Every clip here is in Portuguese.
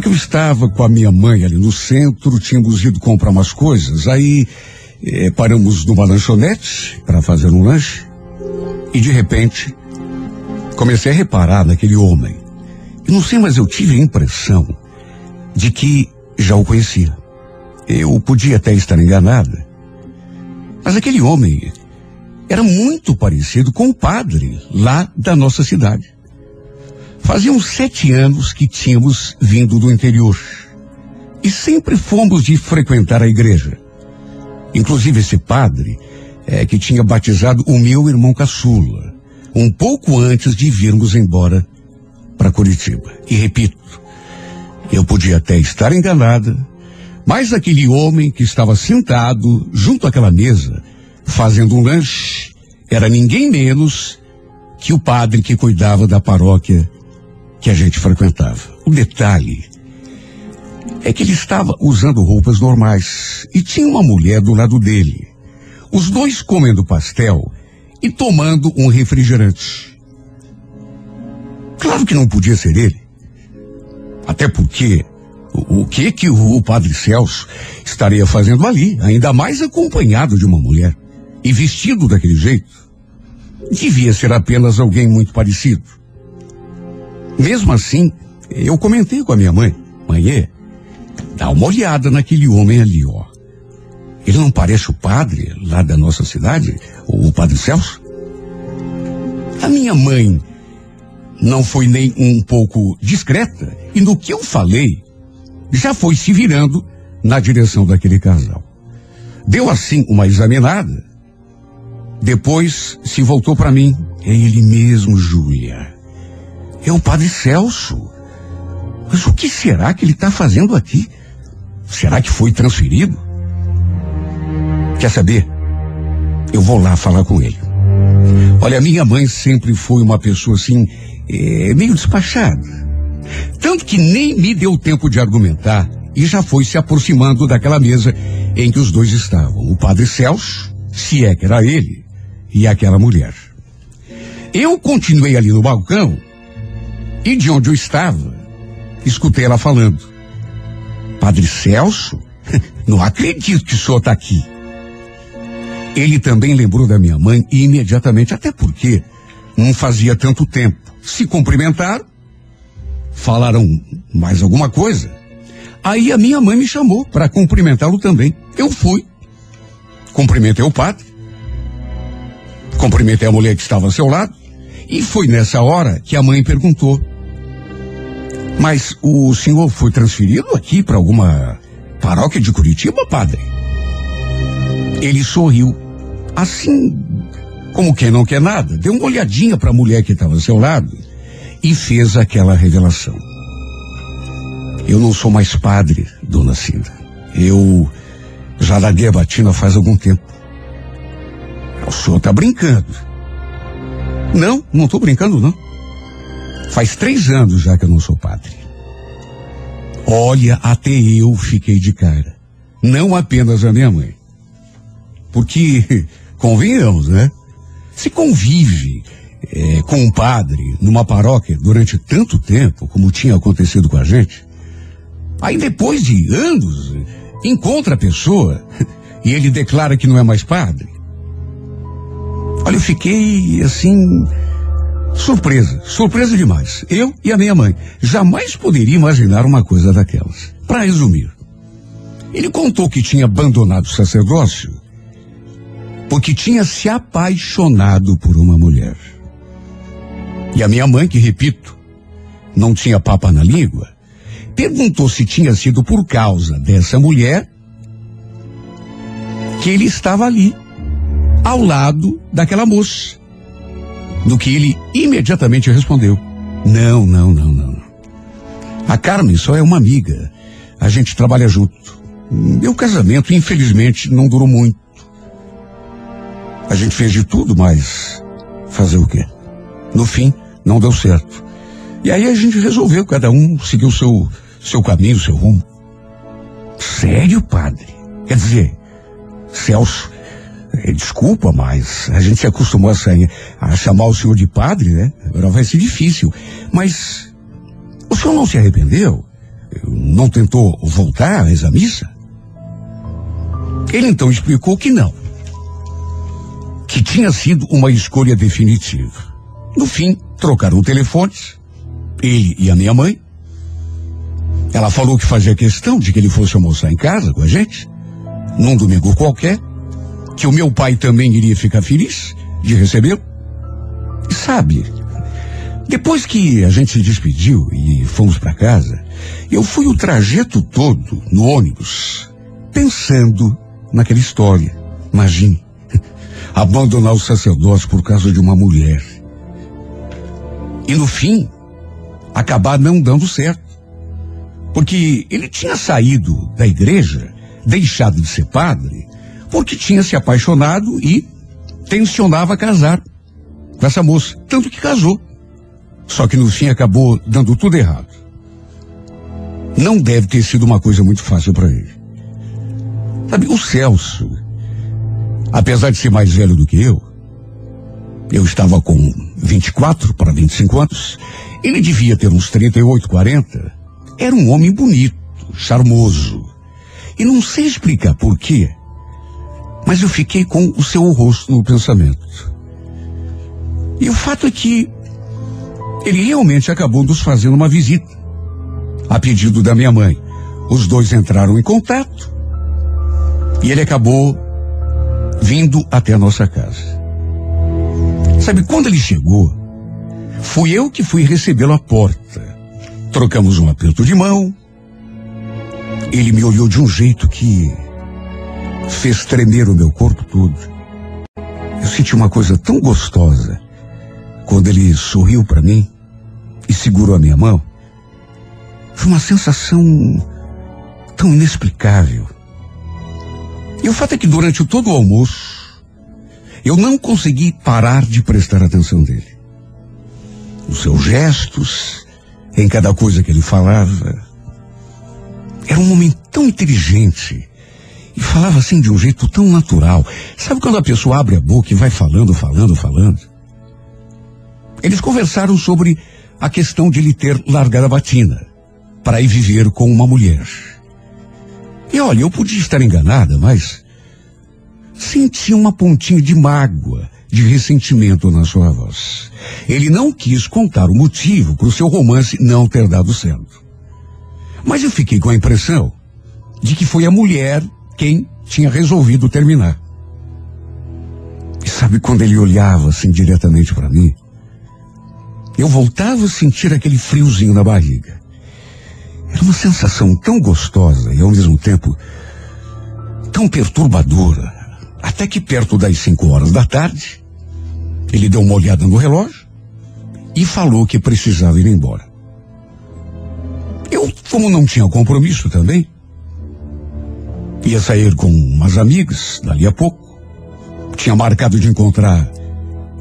Porque eu estava com a minha mãe ali no centro, tínhamos ido comprar umas coisas, aí eh, paramos numa lanchonete para fazer um lanche e de repente comecei a reparar naquele homem. E não sei, mas eu tive a impressão de que já o conhecia. Eu podia até estar enganada, mas aquele homem era muito parecido com o padre lá da nossa cidade. Faziam sete anos que tínhamos vindo do interior. E sempre fomos de frequentar a igreja. Inclusive esse padre é que tinha batizado o meu irmão caçula, um pouco antes de virmos embora para Curitiba. E repito, eu podia até estar enganada, mas aquele homem que estava sentado junto àquela mesa, fazendo um lanche, era ninguém menos que o padre que cuidava da paróquia que a gente frequentava. O detalhe é que ele estava usando roupas normais e tinha uma mulher do lado dele. Os dois comendo pastel e tomando um refrigerante. Claro que não podia ser ele. Até porque o, o que que o, o padre Celso estaria fazendo ali, ainda mais acompanhado de uma mulher e vestido daquele jeito? Devia ser apenas alguém muito parecido. Mesmo assim, eu comentei com a minha mãe, mãe, dá uma olhada naquele homem ali, ó. Ele não parece o padre lá da nossa cidade, o padre Celso? A minha mãe não foi nem um pouco discreta e no que eu falei, já foi se virando na direção daquele casal. Deu assim uma examinada. Depois se voltou para mim. É ele mesmo, Júlia. É o padre Celso. Mas o que será que ele está fazendo aqui? Será que foi transferido? Quer saber? Eu vou lá falar com ele. Olha, minha mãe sempre foi uma pessoa assim, é, meio despachada. Tanto que nem me deu tempo de argumentar e já foi se aproximando daquela mesa em que os dois estavam. O padre Celso, se é que era ele, e aquela mulher. Eu continuei ali no balcão e de onde eu estava, escutei ela falando. Padre Celso? Não acredito que o senhor está aqui. Ele também lembrou da minha mãe imediatamente, até porque não fazia tanto tempo. Se cumprimentaram, falaram mais alguma coisa. Aí a minha mãe me chamou para cumprimentá-lo também. Eu fui. Cumprimentei o padre. Cumprimentei a mulher que estava ao seu lado. E foi nessa hora que a mãe perguntou: Mas o senhor foi transferido aqui para alguma paróquia de Curitiba, padre? Ele sorriu, assim como quem não quer nada, deu uma olhadinha para a mulher que estava ao seu lado e fez aquela revelação. Eu não sou mais padre, dona Cinda. Eu já larguei a batina faz algum tempo. O senhor está brincando. Não, não estou brincando, não. Faz três anos já que eu não sou padre. Olha, até eu fiquei de cara. Não apenas a minha mãe. Porque, convenhamos, né? Se convive é, com um padre numa paróquia durante tanto tempo, como tinha acontecido com a gente, aí depois de anos, encontra a pessoa e ele declara que não é mais padre. Olha, eu fiquei assim, surpresa, surpresa demais. Eu e a minha mãe jamais poderia imaginar uma coisa daquelas. Para resumir, ele contou que tinha abandonado o sacerdócio porque tinha se apaixonado por uma mulher. E a minha mãe, que repito, não tinha papa na língua, perguntou se tinha sido por causa dessa mulher que ele estava ali, ao lado daquela moça. No que ele imediatamente respondeu: Não, não, não, não. A Carmen só é uma amiga. A gente trabalha junto. Meu casamento, infelizmente, não durou muito. A gente fez de tudo, mas fazer o quê? No fim, não deu certo. E aí a gente resolveu, cada um seguir o seu, seu caminho, seu rumo. Sério, padre? Quer dizer, Celso, desculpa, mas a gente se acostumou a, sair, a chamar o senhor de padre, né? Agora vai ser difícil. Mas o senhor não se arrependeu? Eu não tentou voltar a essa missa? Ele então explicou que não. Que tinha sido uma escolha definitiva. No fim, trocaram telefones, ele e a minha mãe. Ela falou que fazia questão de que ele fosse almoçar em casa com a gente, num domingo qualquer, que o meu pai também iria ficar feliz de recebê-lo. E sabe, depois que a gente se despediu e fomos para casa, eu fui o trajeto todo no ônibus, pensando naquela história. Imagine, abandonar o sacerdócio por causa de uma mulher. E no fim, acabar não dando certo. Porque ele tinha saído da igreja, deixado de ser padre, porque tinha se apaixonado e tensionava casar com essa moça. Tanto que casou. Só que no fim acabou dando tudo errado. Não deve ter sido uma coisa muito fácil para ele. Sabe, o Celso, apesar de ser mais velho do que eu, eu estava com 24 para 25 anos, ele devia ter uns 38, 40. Era um homem bonito, charmoso. E não sei explicar por quê, mas eu fiquei com o seu rosto no pensamento. E o fato é que ele realmente acabou nos fazendo uma visita. A pedido da minha mãe. Os dois entraram em contato. E ele acabou vindo até a nossa casa. Sabe, quando ele chegou, fui eu que fui recebê-lo à porta. Trocamos um aperto de mão. Ele me olhou de um jeito que fez tremer o meu corpo todo. Eu senti uma coisa tão gostosa quando ele sorriu para mim e segurou a minha mão, foi uma sensação tão inexplicável. E o fato é que durante todo o almoço, eu não consegui parar de prestar atenção dele. Os seus gestos, em cada coisa que ele falava. Era um homem tão inteligente e falava assim de um jeito tão natural. Sabe quando a pessoa abre a boca e vai falando, falando, falando? Eles conversaram sobre a questão de ele ter largado a batina para ir viver com uma mulher. E olha, eu podia estar enganada, mas senti uma pontinha de mágoa, de ressentimento na sua voz. Ele não quis contar o motivo para o seu romance não ter dado certo. Mas eu fiquei com a impressão de que foi a mulher quem tinha resolvido terminar. E sabe quando ele olhava assim diretamente para mim? eu voltava a sentir aquele friozinho na barriga. Era uma sensação tão gostosa e ao mesmo tempo tão perturbadora. Até que perto das cinco horas da tarde, ele deu uma olhada no relógio e falou que precisava ir embora. Eu, como não tinha compromisso também, ia sair com umas amigas dali a pouco. Tinha marcado de encontrar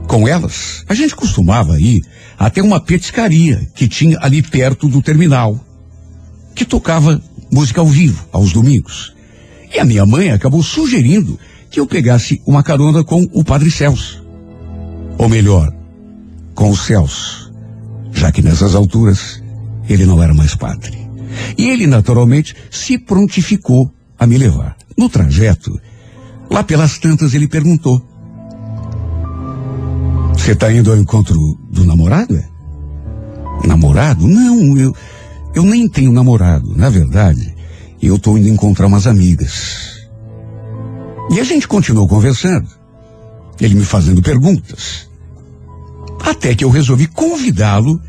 com elas. A gente costumava ir até uma petiscaria que tinha ali perto do terminal, que tocava música ao vivo aos domingos. E a minha mãe acabou sugerindo que eu pegasse uma carona com o Padre Celso. Ou melhor, com o Celso, já que nessas alturas ele não era mais padre. E ele naturalmente se prontificou a me levar. No trajeto, lá pelas tantas ele perguntou: você está indo ao encontro do namorado, é? Namorado? Não, eu, eu nem tenho namorado. Na verdade, eu estou indo encontrar umas amigas. E a gente continuou conversando. Ele me fazendo perguntas. Até que eu resolvi convidá-lo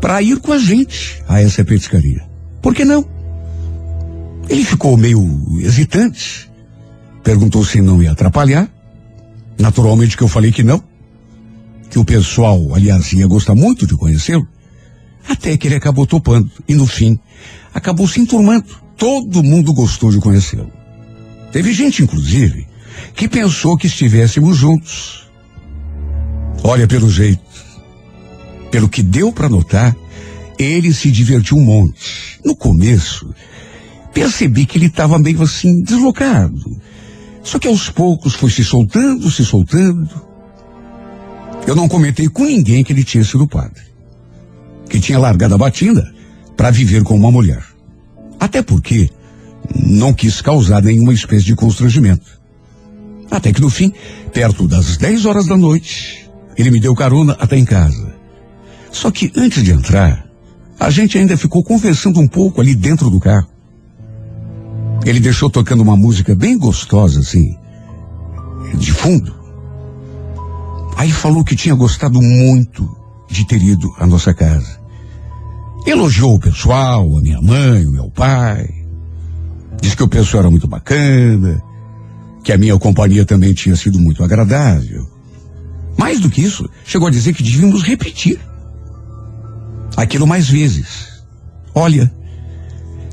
para ir com a gente a essa petiscaria. Por que não? Ele ficou meio hesitante. Perguntou se não ia atrapalhar. Naturalmente que eu falei que não que o pessoal, aliás, ia gostar muito de conhecê-lo, até que ele acabou topando e no fim acabou se enturmando. Todo mundo gostou de conhecê-lo. Teve gente, inclusive, que pensou que estivéssemos juntos. Olha, pelo jeito, pelo que deu para notar, ele se divertiu um monte. No começo, percebi que ele estava meio assim deslocado. Só que aos poucos foi se soltando, se soltando. Eu não comentei com ninguém que ele tinha sido padre. Que tinha largado a batina para viver com uma mulher. Até porque não quis causar nenhuma espécie de constrangimento. Até que no fim, perto das 10 horas da noite, ele me deu carona até em casa. Só que antes de entrar, a gente ainda ficou conversando um pouco ali dentro do carro. Ele deixou tocando uma música bem gostosa, assim, de fundo. Aí falou que tinha gostado muito de ter ido à nossa casa. Elogiou o pessoal, a minha mãe, o meu pai. Disse que o pessoal era muito bacana, que a minha companhia também tinha sido muito agradável. Mais do que isso, chegou a dizer que devíamos repetir aquilo mais vezes. Olha,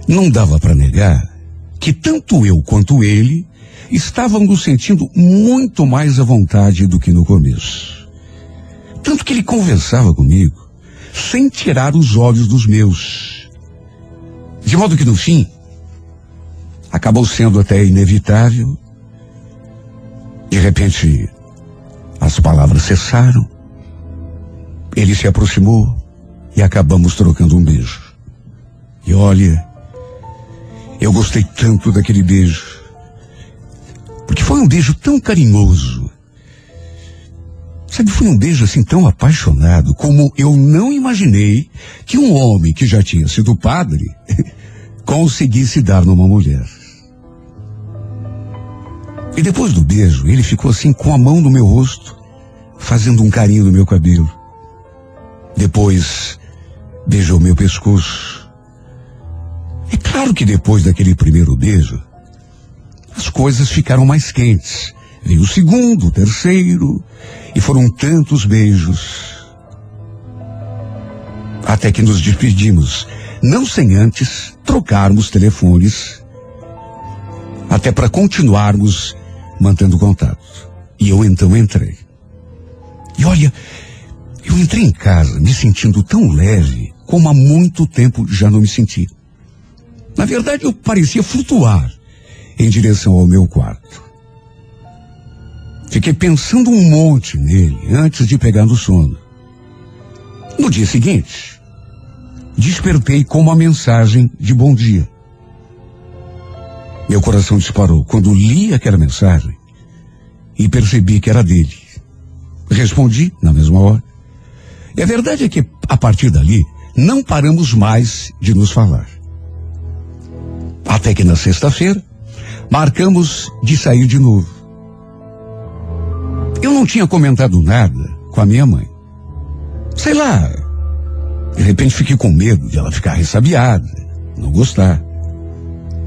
não dava para negar que tanto eu quanto ele estávamos nos sentindo muito mais à vontade do que no começo. Tanto que ele conversava comigo sem tirar os olhos dos meus. De modo que no fim, acabou sendo até inevitável de repente, as palavras cessaram. Ele se aproximou e acabamos trocando um beijo. E olha, eu gostei tanto daquele beijo. Porque foi um beijo tão carinhoso. Sabe, foi um beijo assim tão apaixonado como eu não imaginei que um homem que já tinha sido padre conseguisse dar numa mulher. E depois do beijo, ele ficou assim com a mão no meu rosto, fazendo um carinho no meu cabelo. Depois, beijou meu pescoço. É claro que depois daquele primeiro beijo, as coisas ficaram mais quentes. Veio o segundo, o terceiro, e foram tantos beijos. Até que nos despedimos, não sem antes trocarmos telefones, até para continuarmos mantendo contato. E eu então entrei. E olha, eu entrei em casa me sentindo tão leve como há muito tempo já não me senti. Na verdade, eu parecia flutuar em direção ao meu quarto. Fiquei pensando um monte nele antes de pegar no sono. No dia seguinte, despertei com uma mensagem de bom dia. Meu coração disparou quando li aquela mensagem e percebi que era dele. Respondi na mesma hora. E a verdade é que, a partir dali, não paramos mais de nos falar. Até que na sexta-feira, marcamos de sair de novo. Eu não tinha comentado nada com a minha mãe. Sei lá, de repente fiquei com medo de ela ficar ressabiada, não gostar.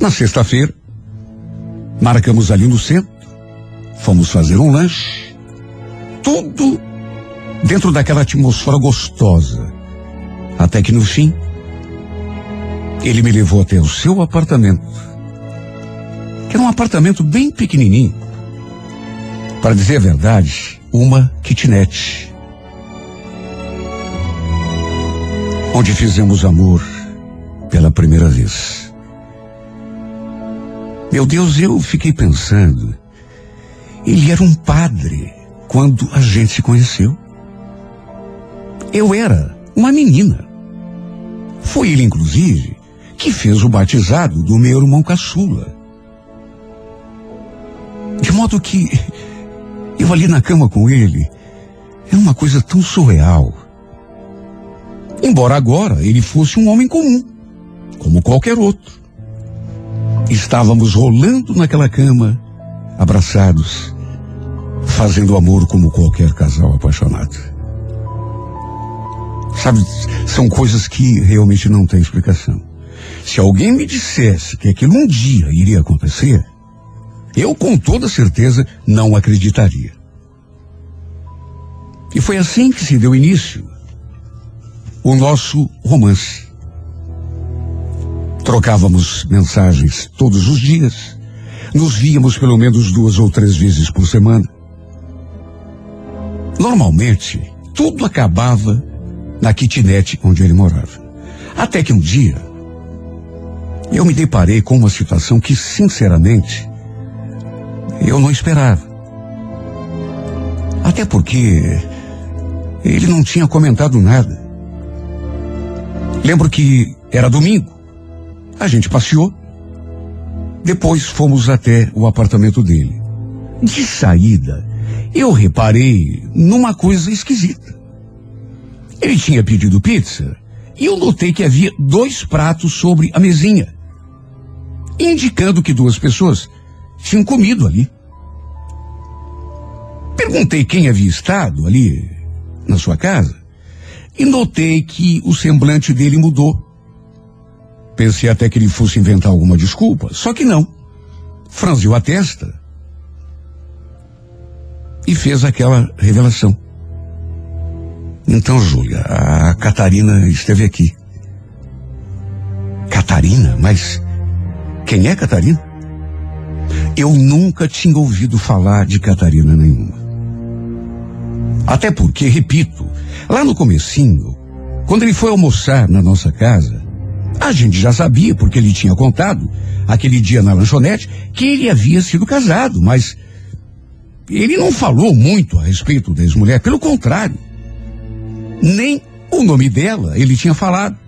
Na sexta-feira, Marcamos ali no centro, fomos fazer um lanche, tudo dentro daquela atmosfera gostosa. Até que no fim, ele me levou até o seu apartamento, que era um apartamento bem pequenininho. Para dizer a verdade, uma kitnet. Onde fizemos amor pela primeira vez. Meu Deus, eu fiquei pensando. Ele era um padre quando a gente se conheceu. Eu era uma menina. Foi ele, inclusive, que fez o batizado do meu irmão caçula. De modo que eu ali na cama com ele era uma coisa tão surreal. Embora agora ele fosse um homem comum, como qualquer outro. Estávamos rolando naquela cama, abraçados, fazendo amor como qualquer casal apaixonado. Sabe, são coisas que realmente não têm explicação. Se alguém me dissesse que aquilo um dia iria acontecer, eu com toda certeza não acreditaria. E foi assim que se deu início o nosso romance. Trocávamos mensagens todos os dias. Nos víamos pelo menos duas ou três vezes por semana. Normalmente, tudo acabava na kitnet onde ele morava. Até que um dia, eu me deparei com uma situação que, sinceramente, eu não esperava. Até porque ele não tinha comentado nada. Lembro que era domingo A gente passeou. Depois fomos até o apartamento dele. De saída, eu reparei numa coisa esquisita. Ele tinha pedido pizza e eu notei que havia dois pratos sobre a mesinha, indicando que duas pessoas tinham comido ali. Perguntei quem havia estado ali na sua casa e notei que o semblante dele mudou. Pensei até que ele fosse inventar alguma desculpa, só que não. Franziu a testa e fez aquela revelação. Então, Júlia, a Catarina esteve aqui. Catarina? Mas quem é Catarina? Eu nunca tinha ouvido falar de Catarina nenhuma. Até porque, repito, lá no comecinho, quando ele foi almoçar na nossa casa, a gente já sabia, porque ele tinha contado, aquele dia na lanchonete, que ele havia sido casado, mas ele não falou muito a respeito da ex-mulher, pelo contrário. Nem o nome dela ele tinha falado.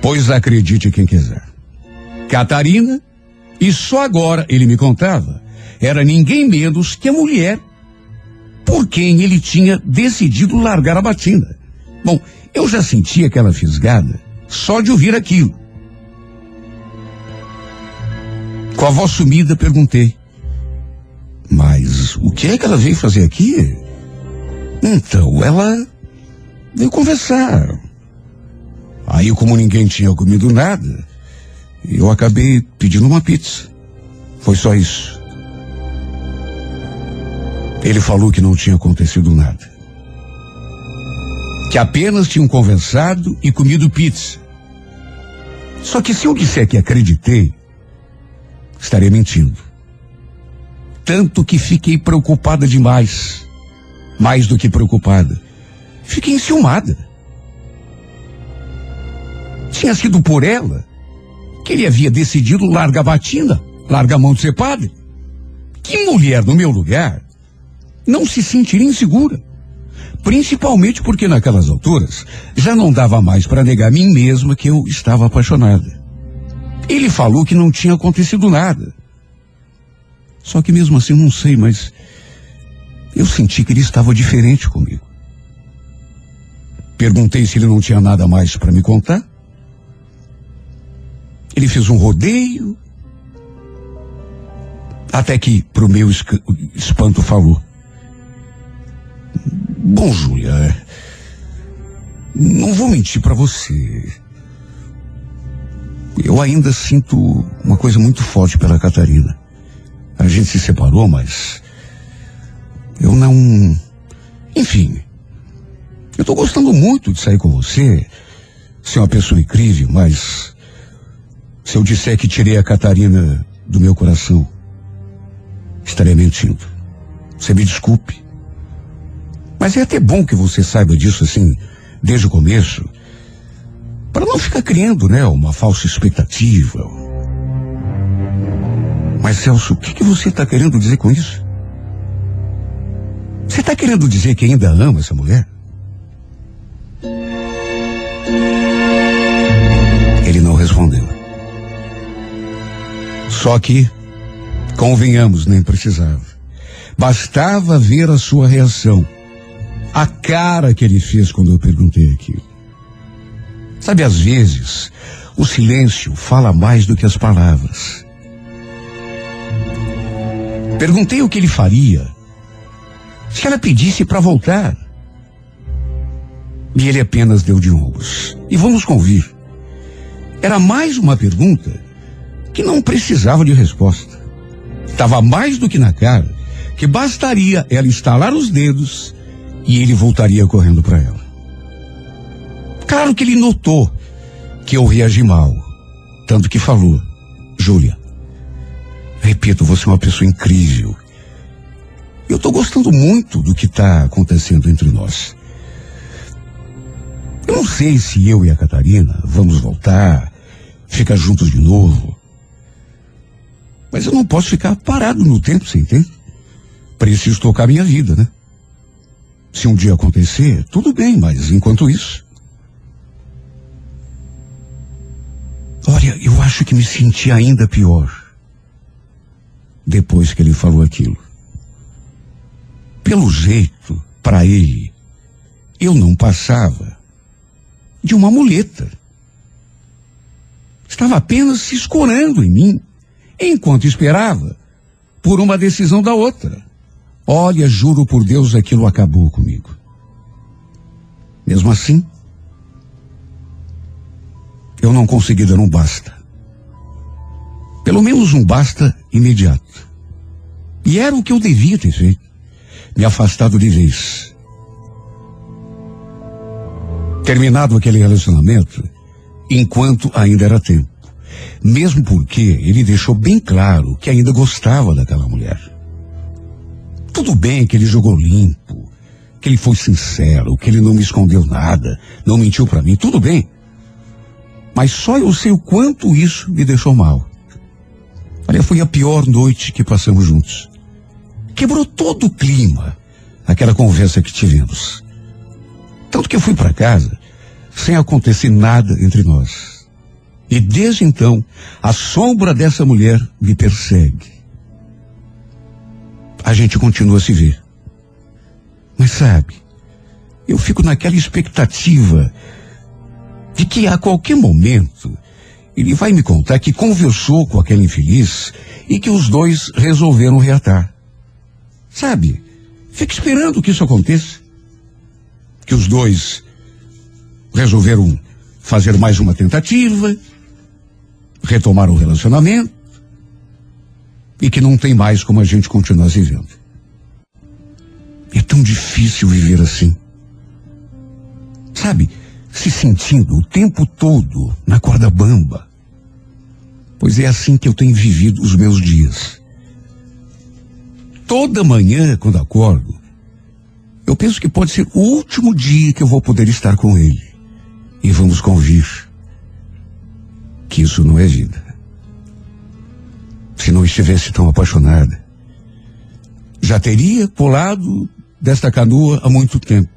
Pois acredite quem quiser. Catarina, e só agora ele me contava, era ninguém menos que a mulher por quem ele tinha decidido largar a batina. Bom, eu já sentia aquela fisgada só de ouvir aquilo. Com a voz sumida, perguntei: Mas o que é que ela veio fazer aqui? Então, ela veio conversar. Aí, como ninguém tinha comido nada, eu acabei pedindo uma pizza. Foi só isso. Ele falou que não tinha acontecido nada. Que apenas tinham conversado e comido pizza. Só que se eu disser que acreditei, estaria mentindo. Tanto que fiquei preocupada demais. Mais do que preocupada. Fiquei enciumada. Tinha sido por ela que ele havia decidido largar a batina, largar a mão de ser padre. Que mulher no meu lugar não se sentiria insegura. Principalmente porque naquelas alturas já não dava mais para negar a mim mesma que eu estava apaixonada. Ele falou que não tinha acontecido nada. Só que mesmo assim não sei, mas eu senti que ele estava diferente comigo. Perguntei se ele não tinha nada mais para me contar. Ele fez um rodeio. Até que, pro meu espanto, falou. Bom, Júlia, é, não vou mentir para você. Eu ainda sinto uma coisa muito forte pela Catarina. A gente se separou, mas eu não. Enfim. Eu tô gostando muito de sair com você. Você é uma pessoa incrível, mas se eu disser que tirei a Catarina do meu coração, estaria mentindo. Você me desculpe. Mas é até bom que você saiba disso assim, desde o começo, para não ficar criando, né, uma falsa expectativa. Mas Celso, o que, que você está querendo dizer com isso? Você está querendo dizer que ainda ama essa mulher? Ele não respondeu. Só que, convenhamos, nem precisava. Bastava ver a sua reação a cara que ele fez quando eu perguntei aquilo. Sabe, às vezes, o silêncio fala mais do que as palavras. Perguntei o que ele faria se ela pedisse para voltar. E ele apenas deu de ombros. E vamos convir. Era mais uma pergunta que não precisava de resposta. Estava mais do que na cara que bastaria ela estalar os dedos e ele voltaria correndo para ela. Claro que ele notou que eu reagi mal, tanto que falou: Júlia, repito, você é uma pessoa incrível. Eu estou gostando muito do que está acontecendo entre nós. Eu não sei se eu e a Catarina vamos voltar, ficar juntos de novo. Mas eu não posso ficar parado no tempo, você entende? Preciso tocar minha vida, né? Se um dia acontecer, tudo bem, mas enquanto isso. Olha, eu acho que me senti ainda pior depois que ele falou aquilo. Pelo jeito, para ele, eu não passava de uma muleta. Estava apenas se escorando em mim, enquanto esperava por uma decisão da outra. Olha, juro por Deus, aquilo acabou comigo. Mesmo assim, eu não consegui dar um basta. Pelo menos um basta imediato. E era o que eu devia ter feito. Me afastado de vez. Terminado aquele relacionamento, enquanto ainda era tempo. Mesmo porque ele deixou bem claro que ainda gostava daquela mulher. Tudo bem que ele jogou limpo, que ele foi sincero, que ele não me escondeu nada, não mentiu para mim, tudo bem. Mas só eu sei o quanto isso me deixou mal. Olha, foi a pior noite que passamos juntos. Quebrou todo o clima, aquela conversa que tivemos. Tanto que eu fui para casa sem acontecer nada entre nós. E desde então, a sombra dessa mulher me persegue. A gente continua a se ver. Mas sabe, eu fico naquela expectativa de que a qualquer momento ele vai me contar que conversou com aquele infeliz e que os dois resolveram reatar. Sabe, fica esperando que isso aconteça. Que os dois resolveram fazer mais uma tentativa, retomar o relacionamento e que não tem mais como a gente continuar vivendo. É tão difícil viver assim. Sabe, se sentindo o tempo todo na corda bamba. Pois é assim que eu tenho vivido os meus dias. Toda manhã, quando acordo, eu penso que pode ser o último dia que eu vou poder estar com ele. E vamos convir que isso não é vida. Se não estivesse tão apaixonada, já teria pulado desta canoa há muito tempo.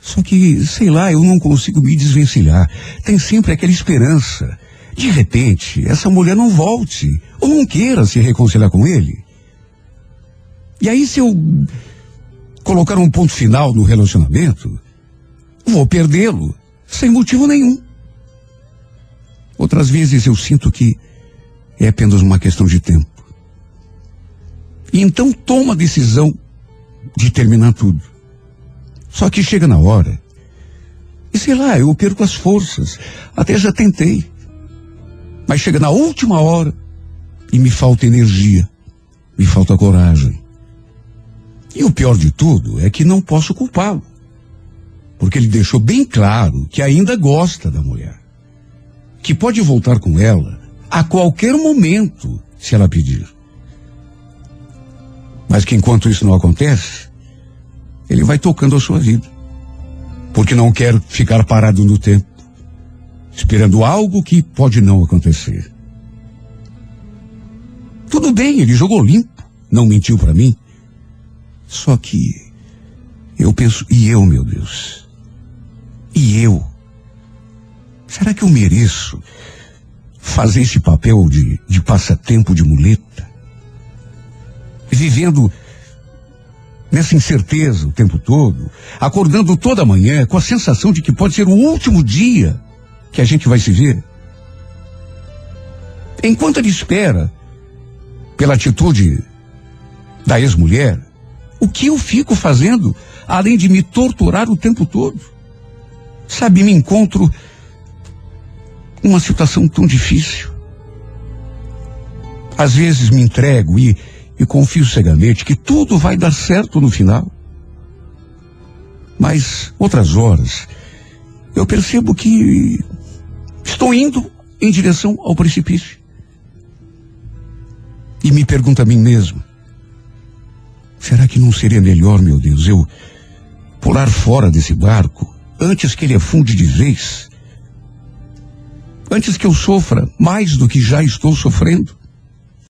Só que, sei lá, eu não consigo me desvencilhar. Tem sempre aquela esperança. De repente, essa mulher não volte, ou não queira se reconciliar com ele. E aí, se eu colocar um ponto final no relacionamento, vou perdê-lo, sem motivo nenhum. Outras vezes eu sinto que é apenas uma questão de tempo. E então toma a decisão de terminar tudo. Só que chega na hora. E sei lá, eu perco as forças. Até já tentei. Mas chega na última hora e me falta energia. Me falta coragem. E o pior de tudo é que não posso culpá-lo. Porque ele deixou bem claro que ainda gosta da mulher. Que pode voltar com ela a qualquer momento, se ela pedir. Mas que enquanto isso não acontece, ele vai tocando a sua vida. Porque não quer ficar parado no tempo, esperando algo que pode não acontecer. Tudo bem, ele jogou limpo, não mentiu para mim. Só que eu penso, e eu, meu Deus? E eu? Será que eu mereço fazer esse papel de, de passatempo de muleta? Vivendo nessa incerteza o tempo todo, acordando toda manhã com a sensação de que pode ser o último dia que a gente vai se ver. Enquanto ele espera pela atitude da ex-mulher, o que eu fico fazendo além de me torturar o tempo todo? Sabe, me encontro numa situação tão difícil. Às vezes me entrego e, e confio cegamente que tudo vai dar certo no final. Mas outras horas eu percebo que estou indo em direção ao precipício. E me pergunto a mim mesmo: Será que não seria melhor, meu Deus, eu pular fora desse barco antes que ele afunde de vez? Antes que eu sofra mais do que já estou sofrendo?